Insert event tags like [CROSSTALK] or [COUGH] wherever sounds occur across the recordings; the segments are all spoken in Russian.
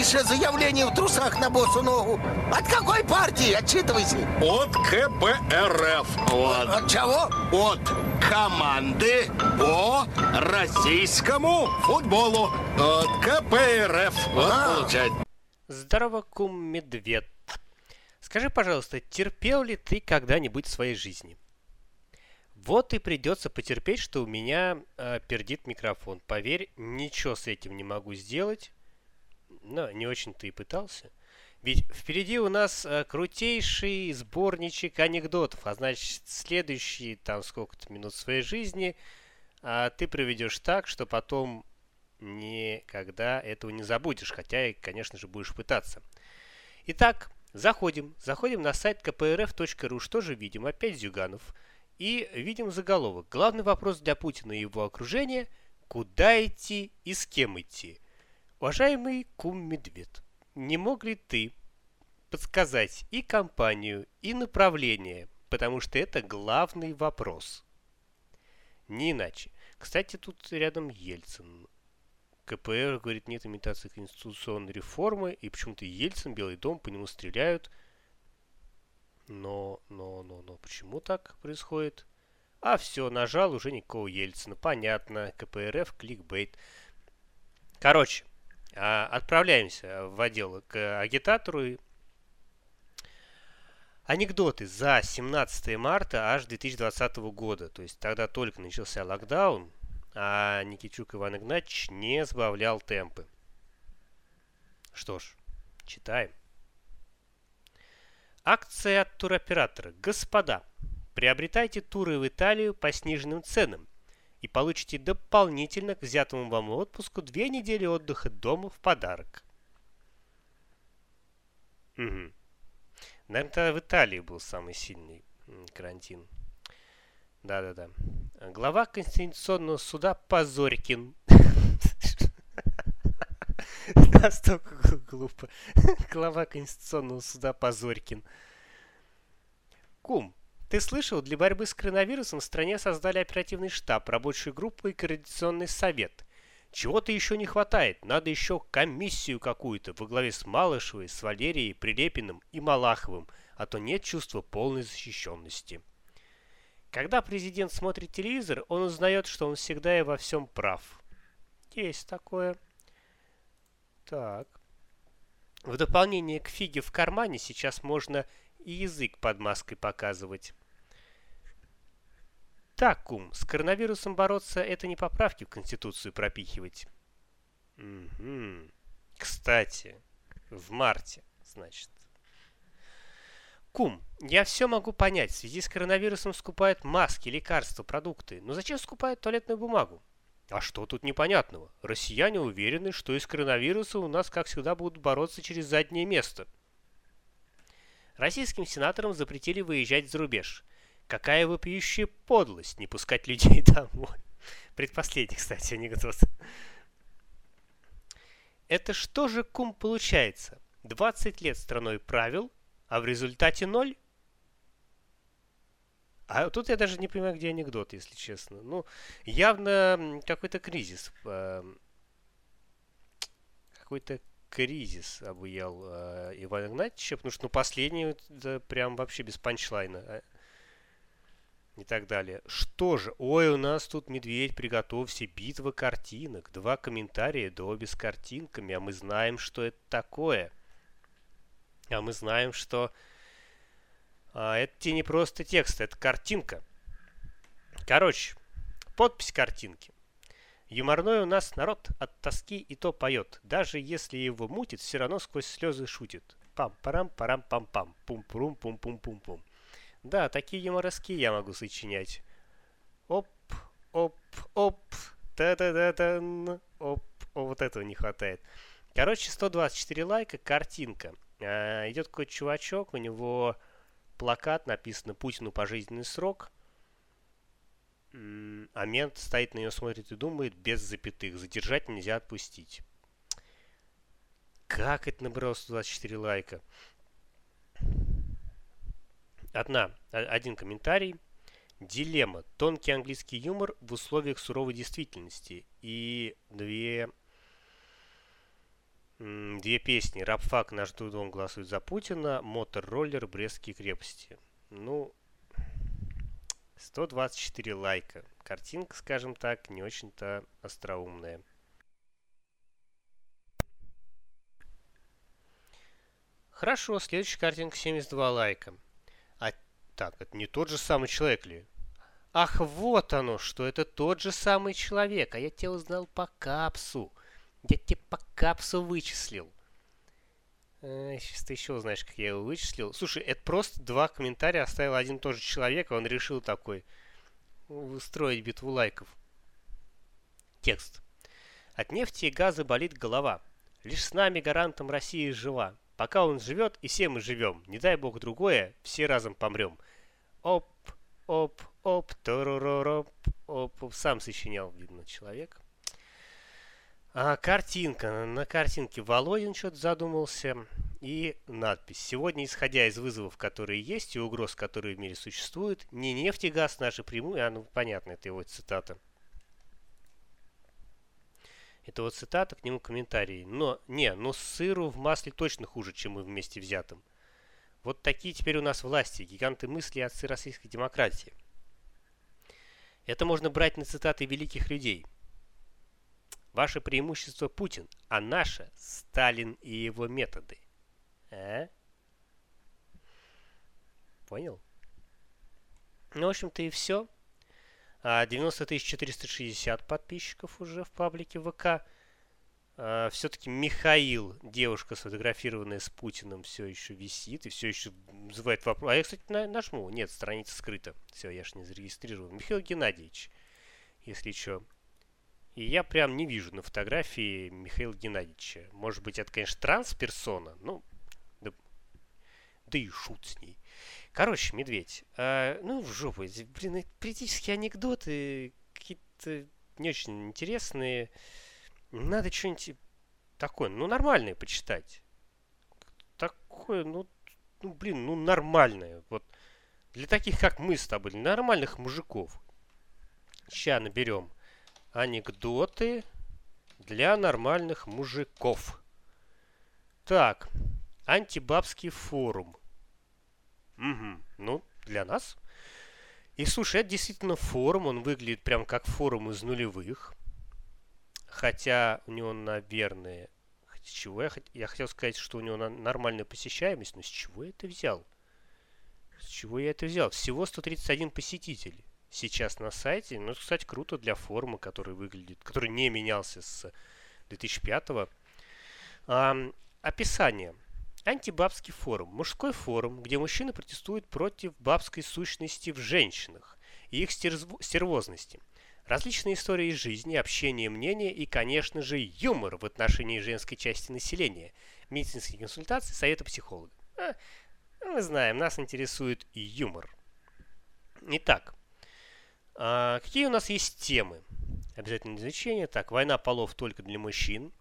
еще заявление в трусах на босу ногу. От какой партии? Отчитывайся. От КПРФ. Вот. От чего? От команды по российскому футболу. От КПРФ. Вот А. получать. Здорово, кум Медведь. Скажи, пожалуйста, терпел ли ты когда-нибудь в своей жизни? Вот и придется потерпеть, что у меня э, пердит микрофон. Поверь, ничего с этим не могу сделать. Но не очень-то и пытался. Ведь впереди у нас э, крутейший сборничек анекдотов. А значит, следующие там сколько-то минут своей жизни а, ты проведешь так, что потом никогда этого не забудешь. Хотя и, конечно же, будешь пытаться. Итак, заходим. Заходим на сайт kprf.ru. Что же видим? Опять Зюганов. И видим заголовок. Главный вопрос для Путина и его окружения – куда идти и с кем идти? Уважаемый кум Медведь, не мог ли ты подсказать и компанию, и направление, потому что это главный вопрос. Не иначе. Кстати, тут рядом Ельцин. КПР говорит, нет имитации конституционной реформы, и почему-то Ельцин, Белый дом, по нему стреляют. Но, но, но, но, почему так происходит? А все, нажал уже никакого Ельцина. Понятно, КПРФ, кликбейт. Короче, отправляемся в отдел к агитатору. Анекдоты за 17 марта аж 2020 года. То есть тогда только начался локдаун, а Никитюк Иван Игнатьевич не сбавлял темпы. Что ж, читаем. Акция от туроператора. Господа, приобретайте туры в Италию по сниженным ценам и получите дополнительно к взятому вам отпуску две недели отдыха дома в подарок. Мгм. Наверное, тогда в Италии был самый сильный карантин. Да-да-да. Глава Конституционного суда Позорькин. [LAUGHS] Настолько гл- глупо. [LAUGHS] Глава Конституционного суда Позорькин. Кум, ты слышал, для борьбы с коронавирусом в стране создали оперативный штаб, рабочую группу и координационный совет. Чего-то еще не хватает. Надо еще комиссию какую-то во главе с Малышевой, с Валерией, Прилепиным и Малаховым, а то нет чувства полной защищенности. Когда президент смотрит телевизор, он узнает, что он всегда и во всем прав. Есть такое. Так. В дополнение к фиге в кармане сейчас можно и язык под маской показывать. Так, кум, с коронавирусом бороться это не поправки в Конституцию пропихивать. Мгм. Кстати, в марте, значит. Кум, я все могу понять. В связи с коронавирусом скупают маски, лекарства, продукты. Но зачем скупают туалетную бумагу? А что тут непонятного? Россияне уверены, что из коронавируса у нас, как всегда, будут бороться через заднее место. Российским сенаторам запретили выезжать за рубеж. Какая вопиющая подлость не пускать людей [LAUGHS] домой. Предпоследний, кстати, анекдот. Это что же, кум, получается? 20 лет страной правил, а в результате ноль? А тут я даже не понимаю, где анекдот, если честно. Ну, явно какой-то кризис. эм, Какой-то кризис обуял э, Ивана Игнатьевича, потому что ну, последний да, прям вообще без панчлайна. И так далее. Что же? Ой, у нас тут медведь, приготовься, битва картинок. Два комментария, да обе с картинками, а мы знаем, что это такое. А мы знаем, что а, это тебе не просто текст, это картинка. Короче, подпись картинки. Юморной у нас народ от тоски и то поет. Даже если его мутит, все равно сквозь слезы шутит. Пам-парам-парам-пам-пам. Пум-пурум-пум-пум-пум-пум. Да, такие юморески я могу сочинять. Оп, оп, оп, та-да-да-дан, оп, о, вот этого не хватает. Короче, 124 лайка, картинка. А, идет какой-то чувачок, у него плакат, написано «Путину пожизненный срок». А мент стоит на нее, смотрит и думает без запятых. Задержать нельзя отпустить. Как это набрало 124 лайка? Одна, о- один комментарий. Дилемма. Тонкий английский юмор в условиях суровой действительности. И две, Две песни. Рапфак «Наш Дудон» голосует за Путина. Мотор-роллер «Брестские крепости». Ну, 124 лайка. Картинка, скажем так, не очень-то остроумная. Хорошо, следующая картинка 72 лайка. Так, это не тот же самый человек ли? Ах, вот оно, что это тот же самый человек, а я тебя узнал по капсу. Я тебя по капсу вычислил. А, сейчас ты еще узнаешь, как я его вычислил. Слушай, это просто два комментария оставил один и тот же человек, а он решил такой устроить битву лайков. Текст. От нефти и газа болит голова. Лишь с нами, гарантом России, жива. Пока он живет, и все мы живем. Не дай бог другое, все разом помрем. Оп, оп, оп, торороп, оп, сам сочинял, видно, человек. А, картинка. На картинке Володин что-то задумался. И надпись. Сегодня, исходя из вызовов, которые есть, и угроз, которые в мире существуют, не нефть и газ наши прямые, а ну понятно, это его цитата. Это вот цитата, к нему комментарии. Но, не, но сыру в масле точно хуже, чем мы вместе взятым. Вот такие теперь у нас власти, гиганты мысли отцы российской демократии. Это можно брать на цитаты великих людей. Ваше преимущество Путин, а наше Сталин и его методы. А? Понял? Ну, в общем-то и все. 90 460 подписчиков уже в паблике ВК. А, Все-таки Михаил, девушка, сфотографированная с Путиным, все еще висит и все еще вызывает вопрос. А я, кстати, нажму. Нет, страница скрыта. Все, я ж не зарегистрирован. Михаил Геннадьевич, если что. И я прям не вижу на фотографии Михаила Геннадьевича. Может быть, это, конечно, трансперсона. Ну, да, да и шут с ней. Короче, медведь. А, ну, в жопу. Блин, политические анекдоты какие-то не очень интересные. Надо что-нибудь такое, ну, нормальное почитать. Такое, ну, ну, блин, ну, нормальное. Вот для таких, как мы с тобой, для нормальных мужиков. Сейчас наберем анекдоты для нормальных мужиков. Так, антибабский форум. Угу. Ну, для нас. И слушай, это действительно форум, он выглядит прям как форум из нулевых. Хотя у него, наверное... С чего я, я хотел сказать, что у него нормальная посещаемость, но с чего я это взял? С чего я это взял? Всего 131 посетитель сейчас на сайте. Ну, кстати, круто для форума, который выглядит, который не менялся с 2005 -го. А, описание. Антибабский форум. Мужской форум, где мужчины протестуют против бабской сущности в женщинах и их стервозности. Различные истории из жизни, общение, мнения и, конечно же, юмор в отношении женской части населения. Медицинские консультации, советы психолога. А, мы знаем, нас интересует и юмор. Итак, а, какие у нас есть темы? Обязательно изучение. Так, война полов только для мужчин.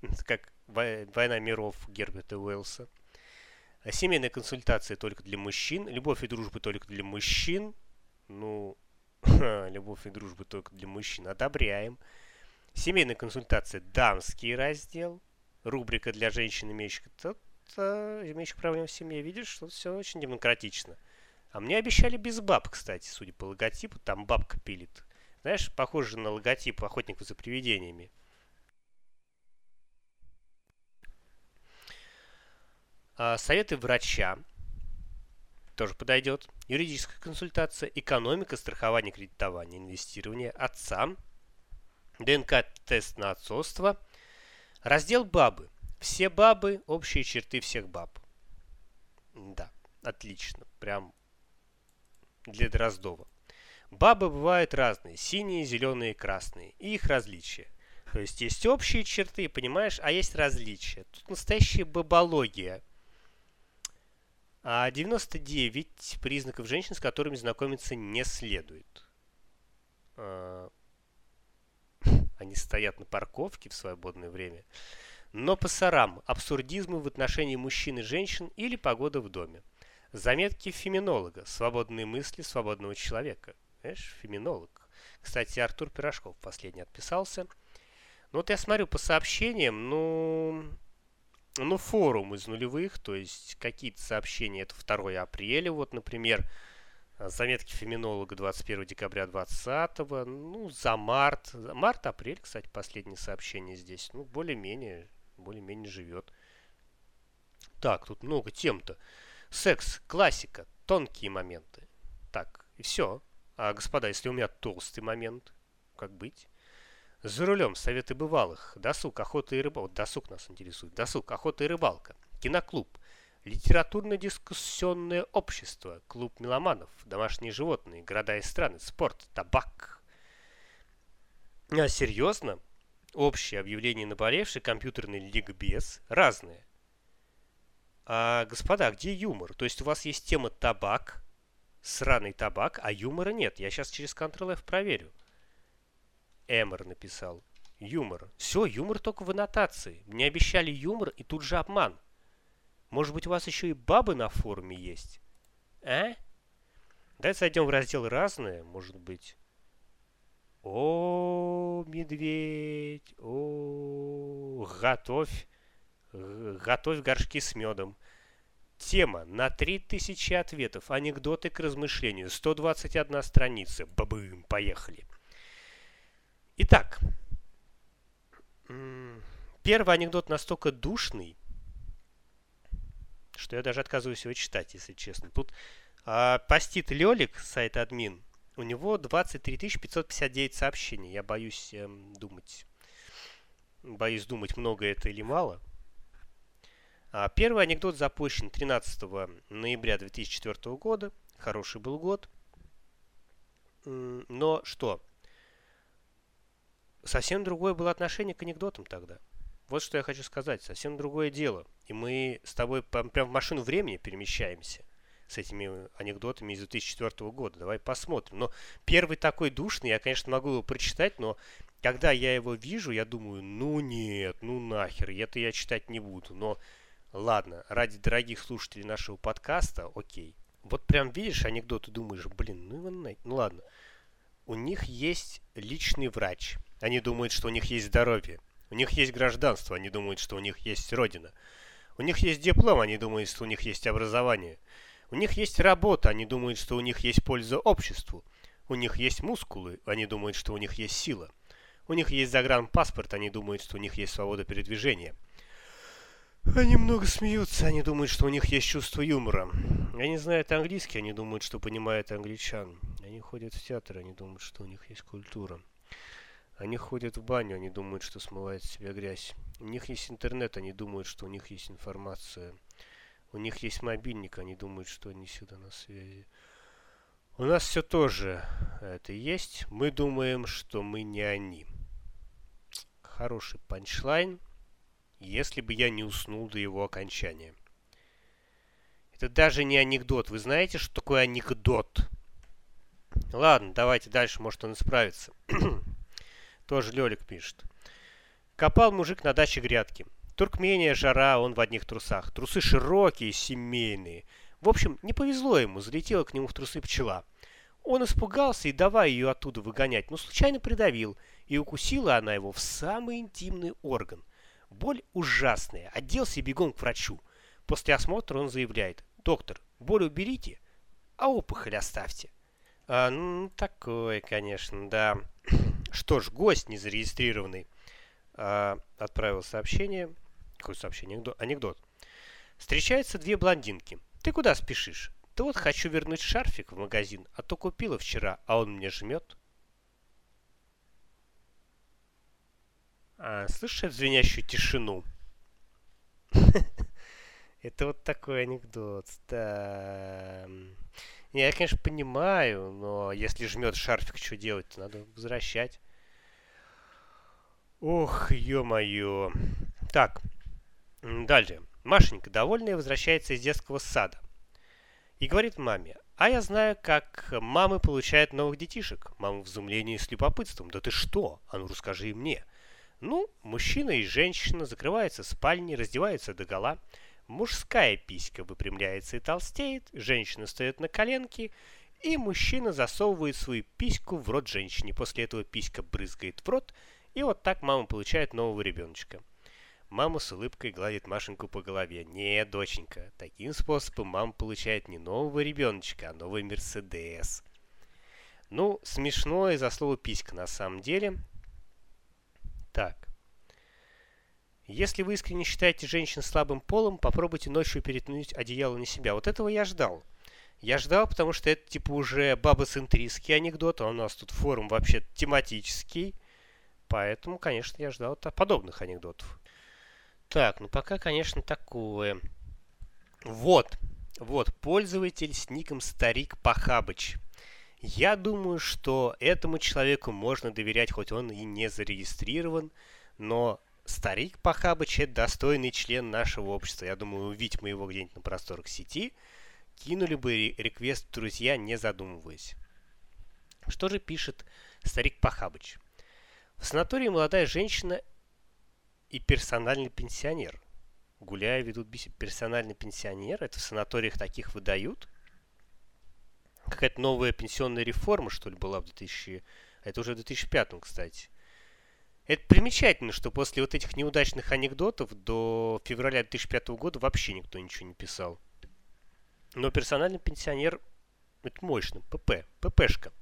[LAUGHS] Как Война миров Герберта Уэллса. Семейная консультация только для мужчин. Любовь и дружба только для мужчин. Ну, [LAUGHS] любовь и дружба только для мужчин. Одобряем. Семейная консультация дамский раздел. Рубрика для женщин, имеющих, имеющих проблем в семье. Видишь, что все очень демократично. А мне обещали без баб, кстати, судя по логотипу. Там бабка пилит. Знаешь, похоже на логотип охотников за привидениями. А, советы врача тоже подойдет. Юридическая консультация, экономика, страхование, кредитование, инвестирование, отца, ДНК-тест на отцовство, раздел бабы. Все бабы, общие черты всех баб. Да, отлично. Прям для Дроздова. Бабы бывают разные. Синие, зеленые, красные. И их различия. То есть есть общие черты, понимаешь, а есть различия. Тут настоящая бабология а 99 признаков женщин, с которыми знакомиться не следует. А, [LAUGHS] они стоят на парковке в свободное время. Но по сарам абсурдизмы в отношении мужчин и женщин или погода в доме. Заметки феминолога. Свободные мысли свободного человека. Знаешь, феминолог. Кстати, Артур Пирожков последний отписался. Ну вот я смотрю по сообщениям, ну... ну, форум из нулевых, то есть какие-то сообщения, это 2 апреля, вот, например, заметки феминолога 21 декабря 20 ну, за март, март-апрель, кстати, последнее сообщение здесь, ну, более-менее, более-менее живет. Так, тут много тем-то. Секс, классика, тонкие моменты. Так, и все. А, господа, если у меня толстый момент, как быть? За рулем советы бывалых. Досуг, охота и рыбалка. Досуг нас интересует. Досуг, охота и рыбалка. Киноклуб. Литературно-дискуссионное общество. Клуб меломанов. Домашние животные. Города и страны. Спорт. Табак. А серьезно? Общее объявление наболевшей компьютерный ликбез разные. А, господа, где юмор? То есть у вас есть тема табак, сраный табак, а юмора нет. Я сейчас через Ctrl-F проверю. Эмер написал. Юмор. Все, юмор только в аннотации. Мне обещали юмор и тут же обман. Может быть, у вас еще и бабы на форуме есть? А? Давайте зайдем в раздел «Разное», может быть. О, медведь, о, готовь, готовь горшки с медом. Тема на 3000 ответов, анекдоты к размышлению, 121 страница. Бабым, поехали. Итак, первый анекдот настолько душный, что я даже отказываюсь его читать, если честно. Тут а, постит Лелик, сайт админ, у него 23 559 сообщений. Я боюсь эм, думать, боюсь думать, много это или мало. А, первый анекдот запущен 13 ноября 2004 года. Хороший был год. Но что? Совсем другое было отношение к анекдотам тогда. Вот что я хочу сказать, совсем другое дело. И мы с тобой прям в машину времени перемещаемся с этими анекдотами из 2004 года. Давай посмотрим. Но первый такой душный, я, конечно, могу его прочитать, но когда я его вижу, я думаю, ну нет, ну нахер, это я читать не буду. Но ладно, ради дорогих слушателей нашего подкаста, окей. Вот прям видишь анекдот и думаешь, блин, ну ну ладно. У них есть личный врач – они думают, что у них есть здоровье. У них есть гражданство, они думают, что у них есть родина. У них есть диплом, они думают, что у них есть образование. У них есть работа, они думают, что у них есть польза обществу. У них есть мускулы, они думают, что у них есть сила. У них есть загранпаспорт, они думают, что у них есть свобода передвижения. Они много смеются, они думают, что у них есть чувство юмора. Они знают английский, они думают, что понимают англичан. Они ходят в театр, они думают, что у них есть культура. Они ходят в баню, они думают, что смывает с себя грязь. У них есть интернет, они думают, что у них есть информация. У них есть мобильник, они думают, что они сюда на связи. У нас все тоже это есть. Мы думаем, что мы не они. Хороший панчлайн, если бы я не уснул до его окончания. Это даже не анекдот. Вы знаете, что такое анекдот? Ладно, давайте дальше, может он исправится. [CLEARS THROAT] Тоже Лёлик пишет. Копал мужик на даче грядки. Туркмения, жара, он в одних трусах. Трусы широкие, семейные. В общем, не повезло ему, залетела к нему в трусы пчела. Он испугался и давай ее оттуда выгонять, но случайно придавил, и укусила она его в самый интимный орган. Боль ужасная, оделся бегом к врачу. После осмотра он заявляет, доктор, боль уберите, а опухоль оставьте. А, ну, такое, конечно, да. Что ж, гость незарегистрированный а, отправил сообщение. Какое сообщение? Анекдот. Встречаются две блондинки. Ты куда спешишь? Да вот хочу вернуть шарфик в магазин, а то купила вчера, а он мне жмет. А, слышишь звенящую тишину? [LAUGHS] Это вот такой анекдот. Да. Я, конечно, понимаю, но если жмет шарфик, что делать? -то? Надо возвращать. Ох, ё-моё. Так, дальше. Машенька, довольная, возвращается из детского сада. И говорит маме, а я знаю, как мамы получают новых детишек. Мама в изумлении с любопытством. Да ты что? А ну расскажи мне. Ну, мужчина и женщина закрываются в спальне, раздеваются до гола. Мужская писька выпрямляется и толстеет, женщина встает на коленки, и мужчина засовывает свою письку в рот женщине. После этого писька брызгает в рот, и вот так мама получает нового ребеночка. Мама с улыбкой гладит Машеньку по голове. «Не, доченька, таким способом мама получает не нового ребеночка, а новый Мерседес». Ну, смешно из-за слова «писька» на самом деле. Так. Если вы искренне считаете женщин слабым полом, попробуйте ночью перетянуть одеяло на себя. Вот этого я ждал. Я ждал, потому что это типа уже бабоцентристский анекдот, а у нас тут форум вообще тематический. Поэтому, конечно, я ждал подобных анекдотов. Так, ну пока, конечно, такое. Вот, вот, пользователь с ником Старик Пахабыч. Я думаю, что этому человеку можно доверять, хоть он и не зарегистрирован, но Старик Пахабыч – это достойный член нашего общества. Я думаю, увидеть мы его где-нибудь на просторах сети, кинули бы реквест друзья, не задумываясь. Что же пишет Старик Пахабыч? В санатории молодая женщина и персональный пенсионер. Гуляя, ведут беседу. Персональный пенсионер? Это в санаториях таких выдают? Какая-то новая пенсионная реформа, что ли, была в 2000... Это уже в 2005, кстати. Это примечательно, что после вот этих неудачных анекдотов до февраля 2005 года вообще никто ничего не писал. Но персональный пенсионер – это мощно. ПП. ППшка.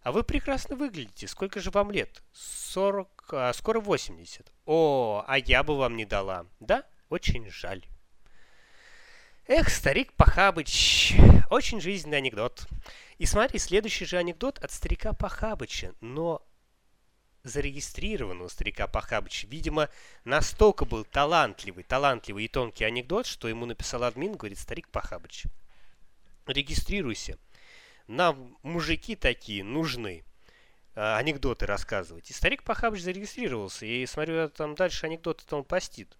А вы прекрасно выглядите. Сколько же вам лет? 40, а скоро 80. О, а я бы вам не дала. Да? Очень жаль. Эх, старик Пахабыч. Очень жизненный анекдот. И смотри, следующий же анекдот от старика Пахабыча, но зарегистрированного старика Пахабыча. Видимо, настолько был талантливый, талантливый и тонкий анекдот, что ему написал админ, говорит, старик Пахабыч, регистрируйся нам мужики такие нужны. А, анекдоты рассказывать. И старик Пахабыч зарегистрировался. И смотрю, там дальше анекдоты он постит.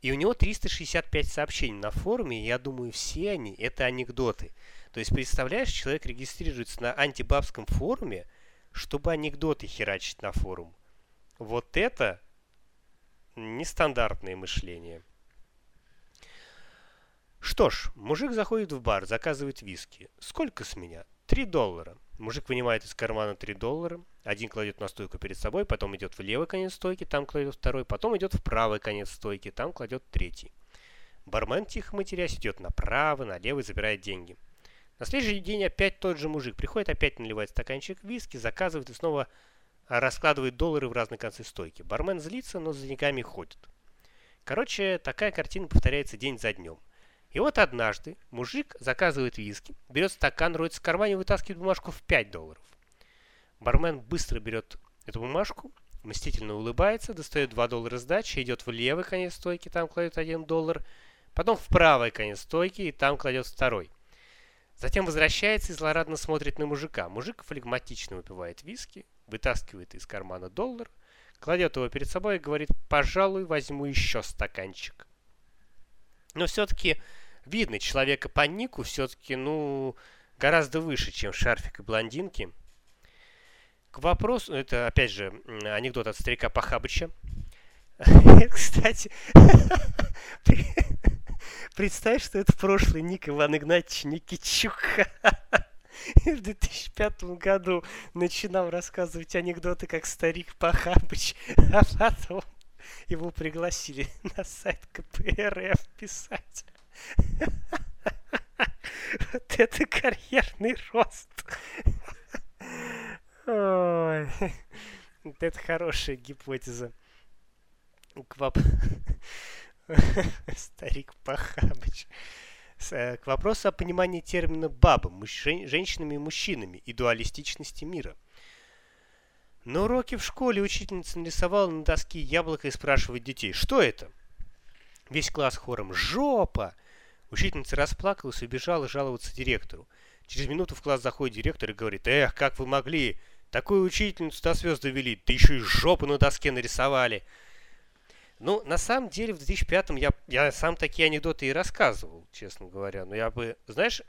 И у него 365 сообщений на форуме, и я думаю, все они это анекдоты. То есть, представляешь, человек регистрируется на антибабском форуме, чтобы анекдоты херачить на форум. Вот это нестандартное мышление. Что ж, мужик заходит в бар, заказывает виски. Сколько с меня? Три доллара. Мужик вынимает из кармана три доллара. Один кладет на стойку перед собой, потом идет в левый конец стойки, там кладет второй, потом идет в правый конец стойки, там кладет третий. Бармен, тихо матерясь, идет направо, налево и забирает деньги. На следующий день опять тот же мужик приходит, опять наливает стаканчик виски, заказывает и снова раскладывает доллары в разные концы стойки. Бармен злится, но за деньгами ходит. Короче, такая картина повторяется день за днем. И вот однажды мужик заказывает виски, берет стакан, роется в кармане и вытаскивает бумажку в 5 долларов. Бармен быстро берет эту бумажку, мстительно улыбается, достает 2 доллара сдачи, идет в левый конец стойки, там кладет 1 доллар, потом в правый конец стойки и там кладет второй. Затем возвращается и злорадно смотрит на мужика. Мужик флегматично выпивает виски, вытаскивает из кармана доллар, кладет его перед собой и говорит, пожалуй, возьму еще стаканчик. Но все-таки видно человека по нику все-таки, ну, гораздо выше, чем шарфик и блондинки. К вопросу, это опять же анекдот от старика Пахабыча. [LAUGHS] Кстати, [LAUGHS] представь, что это прошлый ник Иван Игнатьевич Никичук. [LAUGHS] В 2005 году начинал рассказывать анекдоты, как старик Пахабыч, [LAUGHS] а потом его пригласили [LAUGHS] на сайт КПРФ писать. Вот это карьерный рост. Ой. Это хорошая гипотеза. К [LAUGHS] Старик Пахабыч. Э, к вопросу о понимании термина «баба» женщинами и мужчинами и дуалистичности мира. На уроке в школе учительница нарисовала на доске яблоко и спрашивает детей, что это? Весь класс хором «Жопа!». Учительница расплакалась и убежала жаловаться директору. Через минуту в класс заходит директор и говорит, «Эх, как вы могли! Такую учительницу до звезд довели, да еще и жопу на доске нарисовали!» Ну, на самом деле, в 2005-м я, я сам такие анекдоты и рассказывал, честно говоря. Но я бы, знаешь,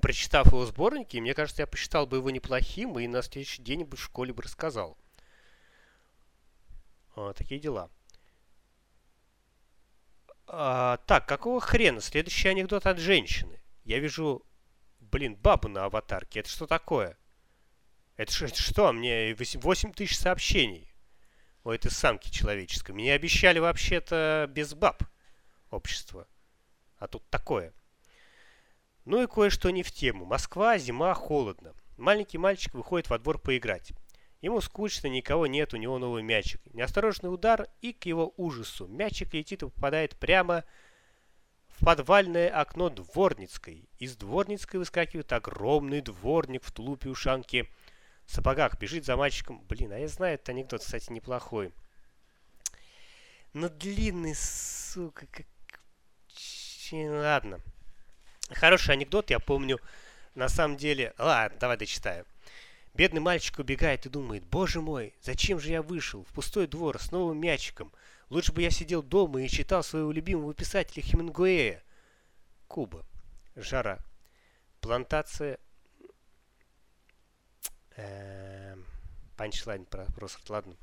прочитав его сборники, мне кажется, я посчитал бы его неплохим и на следующий день бы в школе бы рассказал. А, такие дела. А, так, какого хрена? Следующий анекдот от женщины. Я вижу, блин, бабу на аватарке. Это что такое? Это, это что? Мне 8, 8 тысяч сообщений. У этой самки человеческой. Мне обещали вообще-то без баб общество. А тут такое. Ну и кое-что не в тему. Москва, зима, холодно. Маленький мальчик выходит во двор поиграть. Ему скучно, никого нет, у него новый мячик. Неосторожный удар, и к его ужасу мячик летит и попадает прямо в подвальное окно дворницкой. Из дворницкой выскакивает огромный дворник в тулупе ушанки в сапогах, бежит за мальчиком. Блин, а я знаю этот анекдот, кстати, неплохой. Но длинный, сука, как... Ладно. Хороший анекдот, я помню. На самом деле... Ладно, давай дочитаю. Бедный мальчик убегает и думает, боже мой, зачем же я вышел в пустой двор с новым мячиком? Лучше бы я сидел дома и читал своего любимого писателя Хемингуэя. Куба. Жара. Плантация... Эм, панчлайн просто, ладно.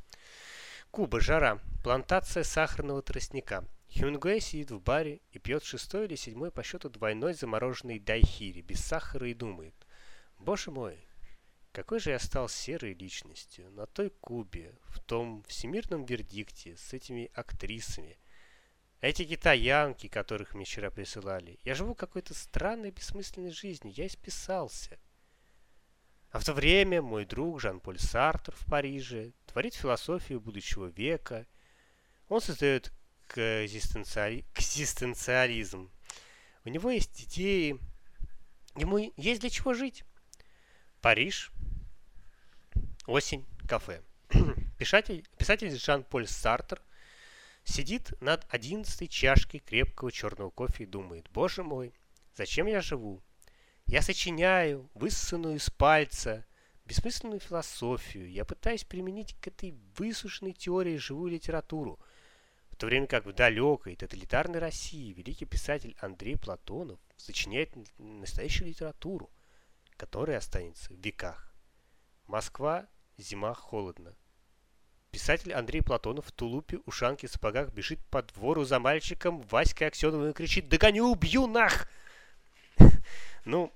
Куба. Жара. Плантация сахарного тростника. Хемингуэй сидит в баре и пьет шестой или седьмой по счету двойной замороженный дайхири без сахара и думает. Боже мой, какой же я стал серой личностью на той Кубе, в том всемирном вердикте с этими актрисами. Эти китаянки, которых мне вчера присылали. Я живу какой-то странной бессмысленной жизнью. Я исписался. А в то время мой друг Жан-Поль Сартр в Париже творит философию будущего века. Он создает экзистенциали... экзистенциализм. У него есть идеи. Ему есть для чего жить. Париж, Осень. Кафе. [CLEARS THROAT] Писатель, писатель Жан-Поль Сартер сидит над одиннадцатой чашкой крепкого черного кофе и думает, боже мой, зачем я живу? Я сочиняю, высосанную из пальца, бессмысленную философию. Я пытаюсь применить к этой высушенной теории живую литературу. В то время как в далекой тоталитарной России великий писатель Андрей Платонов сочиняет настоящую литературу, которая останется в веках. Москва Зима холодно. Писатель Андрей Платонов в тулупе, ушанке, сапогах бежит по двору за мальчиком Васькой Аксеновым и кричит «Догоню, убью, нах!» [LAUGHS] Ну,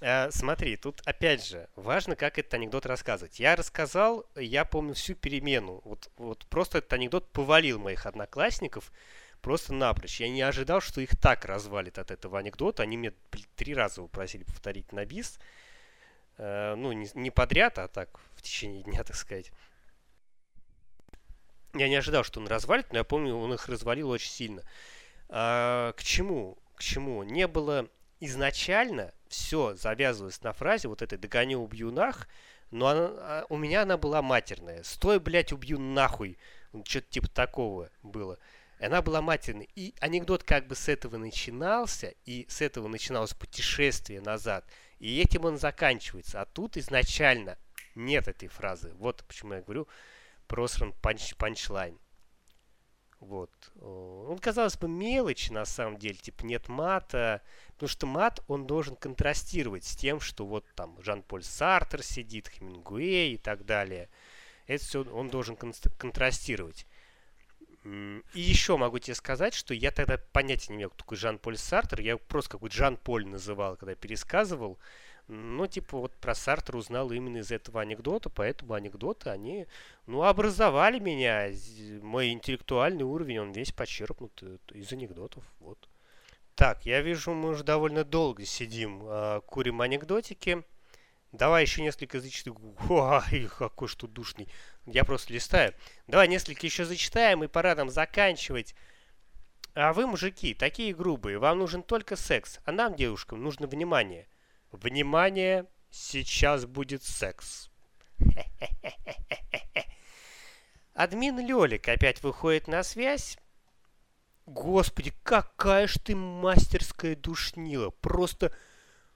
э, смотри, тут опять же важно, как этот анекдот рассказывать. Я рассказал, я помню всю перемену. Вот, вот просто этот анекдот повалил моих одноклассников просто напрочь. Я не ожидал, что их так развалит от этого анекдота. Они мне три раза попросили повторить на бис. Э, ну, не, не подряд, а так в течение дня, [LAUGHS] так сказать. Я не ожидал, что он развалит, но я помню, он их развалил очень сильно. А, к чему? К чему? Не было изначально все завязывалось на фразе вот этой «догоню, убью нах», но она, а, у меня она была матерная. «Стой, блядь, убью нахуй!» Что-то типа такого было. Она была матерной. И анекдот как бы с этого начинался, и с этого начиналось путешествие назад. И этим он заканчивается. А тут изначально нет этой фразы. Вот почему я говорю просран панч, панчлайн. Вот. Он, казалось бы, мелочь на самом деле, типа нет мата, потому что мат, он должен контрастировать с тем, что вот там Жан-Поль Сартер сидит, Хемингуэй и так далее. Это все он должен контрастировать. И еще могу тебе сказать, что я тогда понятия не имел, кто такой Жан-Поль Сартер. Я просто какой-то Жан-Поль называл, когда пересказывал. Но, типа, вот про Сартер узнал именно из этого анекдота, поэтому анекдоты, они, ну, образовали меня. Мой интеллектуальный уровень, он весь подчеркнут из анекдотов, вот. Так, я вижу, мы уже довольно долго сидим, а, курим анекдотики. Давай еще несколько зачитаю. Ой, какой что душный. Я просто листаю. Давай несколько еще зачитаем и пора нам заканчивать. А вы, мужики, такие грубые. Вам нужен только секс, а нам, девушкам, нужно внимание. Внимание, сейчас будет секс. [LAUGHS] Админ Лёлик опять выходит на связь. Господи, какая ж ты мастерская душнила. Просто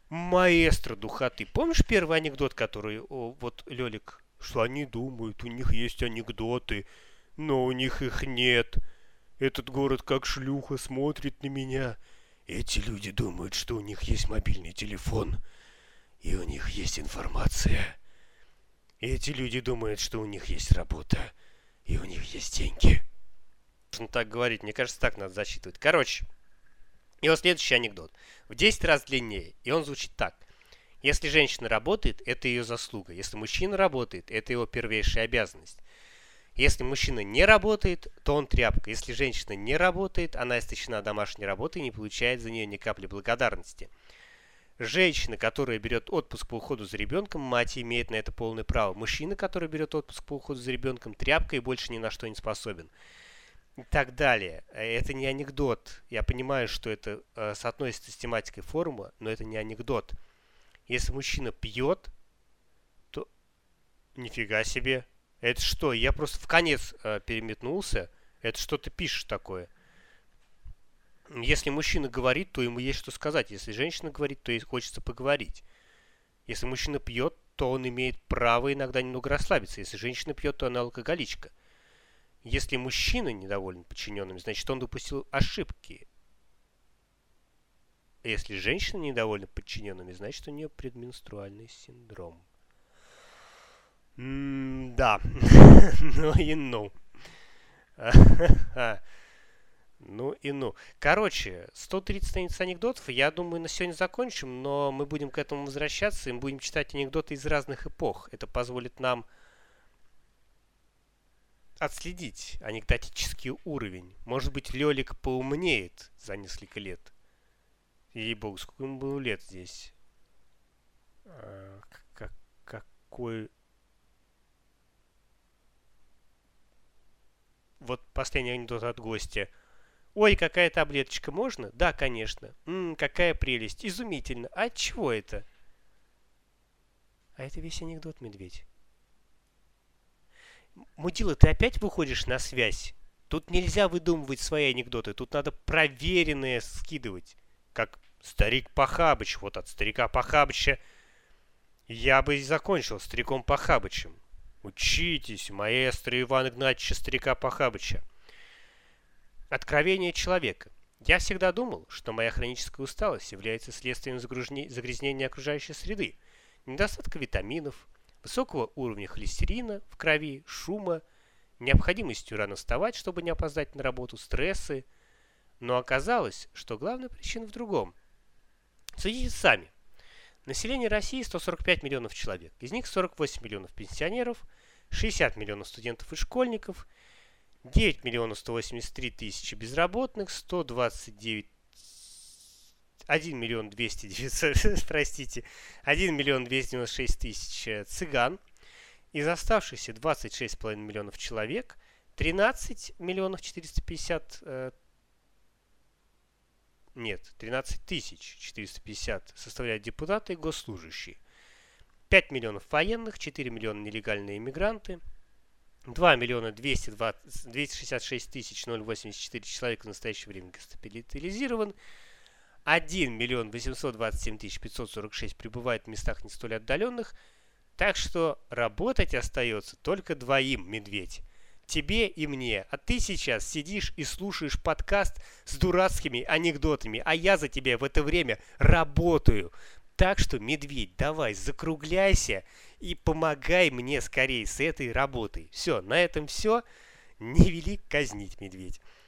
маэстро духоты. Помнишь первый анекдот, который о, вот Лёлик, что они думают, у них есть анекдоты, но у них их нет. Этот город как шлюха смотрит на меня. Эти люди думают, что у них есть мобильный телефон, и у них есть информация. Эти люди думают, что у них есть работа, и у них есть деньги. Нужно так говорить, мне кажется, так надо засчитывать. Короче, вот следующий анекдот. В 10 раз длиннее. И он звучит так. Если женщина работает, это ее заслуга. Если мужчина работает, это его первейшая обязанность. Если мужчина не работает, то он тряпка. Если женщина не работает, она истощена домашней работой и не получает за нее ни капли благодарности. Женщина, которая берет отпуск по уходу за ребенком, мать имеет на это полное право. Мужчина, который берет отпуск по уходу за ребенком, тряпка и больше ни на что не способен. И так далее. Это не анекдот. Я понимаю, что это э, соотносится с тематикой форума, но это не анекдот. Если мужчина пьет, то нифига себе. Это что? Я просто в конец э, переметнулся. Это что ты пишешь такое? Если мужчина говорит, то ему есть что сказать. Если женщина говорит, то ей хочется поговорить. Если мужчина пьет, то он имеет право иногда немного расслабиться. Если женщина пьет, то она алкоголичка. Если мужчина недоволен подчиненными, значит он допустил ошибки. Если женщина недовольна подчиненными, значит у нее предменструальный синдром. Да. [LAUGHS] ну и ну. [LAUGHS] ну и ну. Короче, 130 страниц анекдотов, я думаю, на сегодня закончим, но мы будем к этому возвращаться и будем читать анекдоты из разных эпох. Это позволит нам отследить анекдотический уровень. Может быть, Лёлик поумнеет за несколько лет. Ей-богу, сколько ему было лет здесь? А, как, какой вот последний анекдот от гостя. Ой, какая таблеточка, можно? Да, конечно. Ммм, какая прелесть, изумительно. А чего это? А это весь анекдот, медведь. Мудила, ты опять выходишь на связь? Тут нельзя выдумывать свои анекдоты, тут надо проверенные скидывать. Как старик Пахабыч, вот от старика Пахабыча я бы и закончил стариком Пахабычем. Учитесь, маэстро Иван Игнатьевича Старика Пахабыча. Откровение человека. Я всегда думал, что моя хроническая усталость является следствием загрязнения окружающей среды, недостатка витаминов, высокого уровня холестерина в крови, шума, необходимостью рано вставать, чтобы не опоздать на работу, стрессы. Но оказалось, что главная причина в другом. Судите сами. Население России 145 миллионов человек. Из них 48 миллионов пенсионеров, 60 миллионов студентов и школьников, 9 миллионов 183 тысячи безработных, 129 1 миллион 200, [LAUGHS] простите, 1 миллион 296 тысяч э, цыган. Из оставшихся 26,5 миллионов человек 13 миллионов 450 э, нет, 13 тысяч 450 составляют депутаты и госслужащие. 5 миллионов военных, 4 миллиона нелегальные иммигранты, 2 миллиона 220, 266 тысяч 084 человека в настоящее время госпитализирован, 1 миллион 827 тысяч 546 пребывает в местах не столь отдаленных, так что работать остается только двоим, медведь. Тебе и мне. А ты сейчас сидишь и слушаешь подкаст с дурацкими анекдотами, а я за тебя в это время работаю. Так что, медведь, давай, закругляйся и помогай мне скорее с этой работой. Все, на этом все. Не вели казнить, медведь.